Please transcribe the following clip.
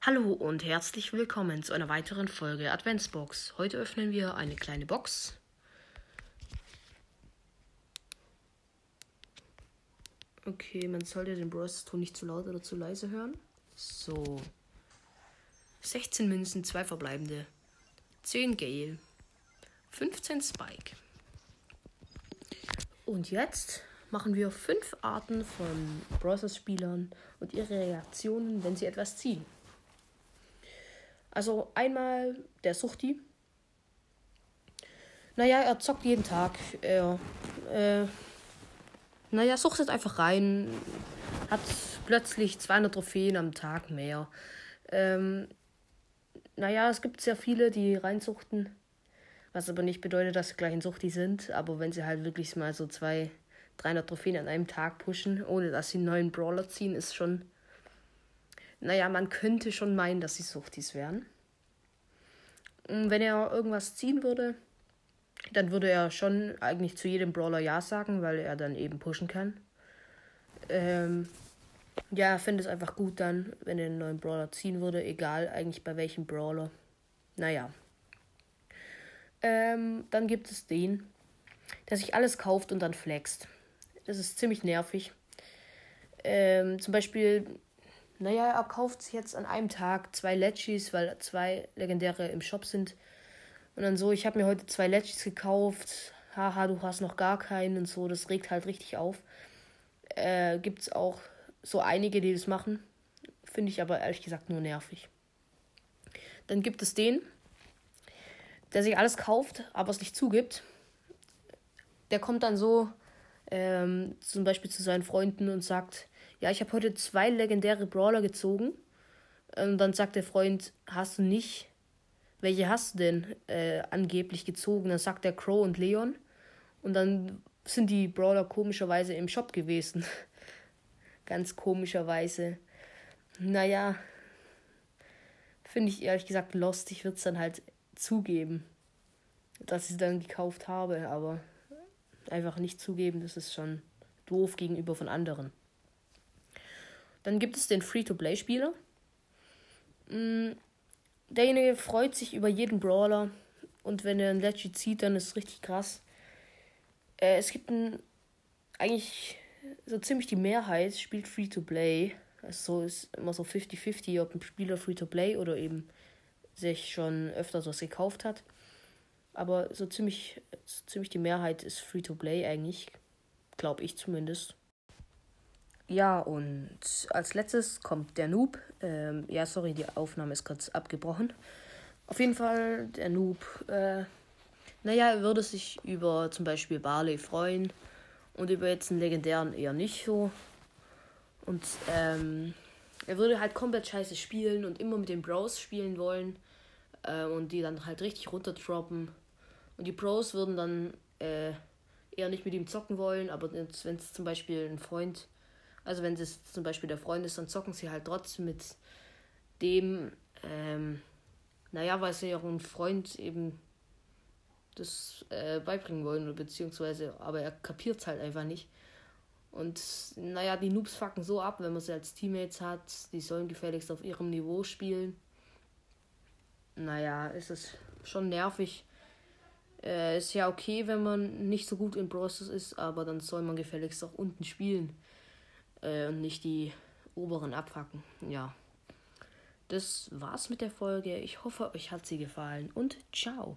Hallo und herzlich willkommen zu einer weiteren Folge Adventsbox. Heute öffnen wir eine kleine Box. Okay, man sollte den Bros-Ton nicht zu laut oder zu leise hören. So. 16 Münzen, 2 verbleibende. 10 Gale. 15 Spike. Und jetzt machen wir 5 Arten von Bros-Spielern und ihre Reaktionen, wenn sie etwas ziehen. Also einmal der Suchti. Naja, er zockt jeden Tag. Er, äh, naja, suchtet einfach rein. Hat plötzlich 200 Trophäen am Tag mehr. Ähm, naja, es gibt sehr viele, die reinsuchten. Was aber nicht bedeutet, dass sie gleich ein Suchti sind. Aber wenn sie halt wirklich mal so zwei, 300 Trophäen an einem Tag pushen, ohne dass sie einen neuen Brawler ziehen, ist schon naja, man könnte schon meinen, dass sie Suchtis wären. Wenn er irgendwas ziehen würde, dann würde er schon eigentlich zu jedem Brawler Ja sagen, weil er dann eben pushen kann. Ähm, ja, finde es einfach gut dann, wenn er einen neuen Brawler ziehen würde, egal eigentlich bei welchem Brawler. Naja. Ähm, dann gibt es den, der sich alles kauft und dann flext. Das ist ziemlich nervig. Ähm, zum Beispiel naja, er kauft sich jetzt an einem Tag zwei Legis, weil zwei legendäre im Shop sind. Und dann so, ich habe mir heute zwei Legis gekauft. Haha, du hast noch gar keinen und so. Das regt halt richtig auf. Äh, Gibt es auch so einige, die das machen. Finde ich aber ehrlich gesagt nur nervig. Dann gibt es den, der sich alles kauft, aber es nicht zugibt. Der kommt dann so ähm, zum Beispiel zu seinen Freunden und sagt, ja, ich habe heute zwei legendäre Brawler gezogen. Und dann sagt der Freund, hast du nicht? Welche hast du denn äh, angeblich gezogen? Dann sagt der Crow und Leon. Und dann sind die Brawler komischerweise im Shop gewesen. Ganz komischerweise. Naja, finde ich ehrlich gesagt lost. Ich würde es dann halt zugeben, dass ich sie dann gekauft habe, aber einfach nicht zugeben, das ist schon doof gegenüber von anderen. Dann gibt es den Free-to-Play-Spieler. Mm, derjenige freut sich über jeden Brawler. Und wenn er ein Legit zieht, dann ist es richtig krass. Äh, es gibt ein, eigentlich so ziemlich die Mehrheit spielt Free-to-Play. Also so ist immer so 50-50, ob ein Spieler Free-to-Play oder eben sich schon öfter was gekauft hat. Aber so ziemlich, so ziemlich die Mehrheit ist Free-to-Play eigentlich. Glaube ich zumindest. Ja, und als letztes kommt der Noob. Ähm, ja, sorry, die Aufnahme ist kurz abgebrochen. Auf jeden Fall, der Noob, äh, naja, er würde sich über zum Beispiel Barley freuen und über jetzt einen legendären eher nicht so. Und ähm, er würde halt komplett scheiße spielen und immer mit den Bros spielen wollen äh, und die dann halt richtig runterdroppen. Und die Pros würden dann äh, eher nicht mit ihm zocken wollen, aber wenn es zum Beispiel ein Freund also wenn es zum Beispiel der Freund ist, dann zocken sie halt trotzdem mit dem, ähm, naja, weil sie ja Freund eben das äh, beibringen wollen, beziehungsweise, aber er kapiert es halt einfach nicht. Und naja, die Noobs fucken so ab, wenn man sie als Teammates hat, die sollen gefälligst auf ihrem Niveau spielen. Naja, ist es schon nervig. Äh, ist ja okay, wenn man nicht so gut in Process ist, aber dann soll man gefälligst auch unten spielen äh, und nicht die oberen abfacken. Ja. Das war's mit der Folge. Ich hoffe, euch hat sie gefallen und ciao.